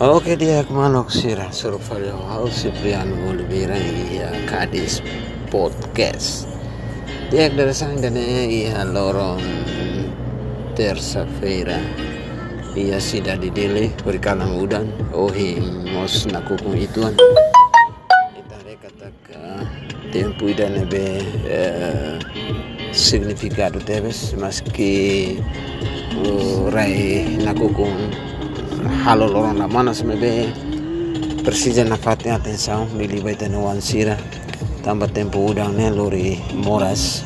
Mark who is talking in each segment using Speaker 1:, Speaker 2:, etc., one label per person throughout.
Speaker 1: Oke dia kemanok sira suruh valeu hau Cipriano Oliveira iya Kadis Podcast. Dia dari sang dan iya lorong terça-feira iya sida di dele berkalang udan. Ohi mos nakukung ituan. Itare kataka tempo ida nebe eh, significado tebes maski uh, rai nakukung halo na mana semebe Persija na fatnya atenção milibai tenu wansira tambah tempo udang ne lori moras.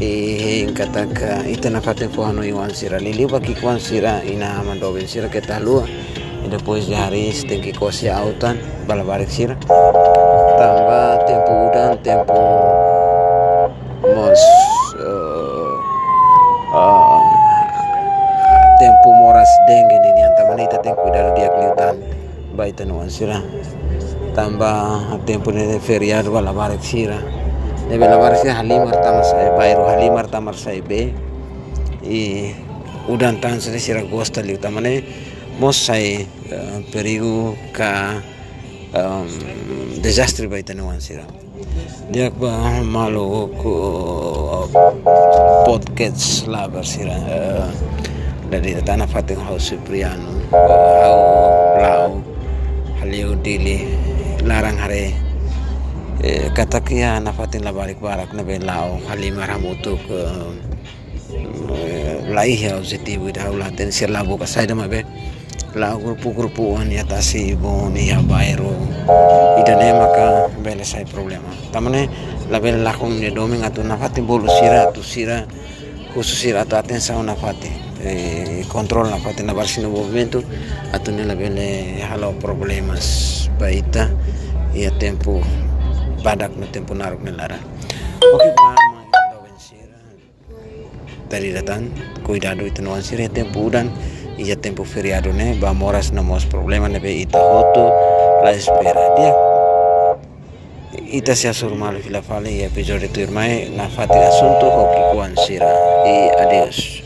Speaker 1: E kataka ita na faten po ano iwan sira lili baki kwan sira ina mandoben sira kita lua. E depois de hari tem que kosi autan balabarik sira tambah tempo udang tempo mos uh, uh, tempo moras dengue tem cuidado dia kliutan baita no sira tambah tempo de feriado balabarik sira. Debe lavarse halimar tamar sai bayro halimar tamar sai be i udan tan sere sira gosta liu tamane mos sai perigo ka desastre baita no sira dia ba malo ko podcast labar sira uh, dari tanah fating house Cipriano uh, hau lau haliu dili larang hare. Eh, kata kia na fatin la balik barak na ben lao halima ramutuk eh, lai ya objetivo ida ulah ten sir labo ka sai dama be. La grupu grupu an ya tasi bon ya bairo ida ne maka bele sai problema tamane la bele la kun ne domin atu na fatin bolu sira tu sira sira tu atenção na fatin eh, control na fatin na barsino movimento atu ne la bele halo problemas baita ia tempo badak no tempo narok ni lara. Oke pa mga dawen Dari datan, cuidado ito no sira tempo udan iya tempo feriado ne ba moras na mos problema ne be ita hoto la espera dia ita se asurmal fila fale y episodio tu irmai na fati asunto o kikuan sira y adios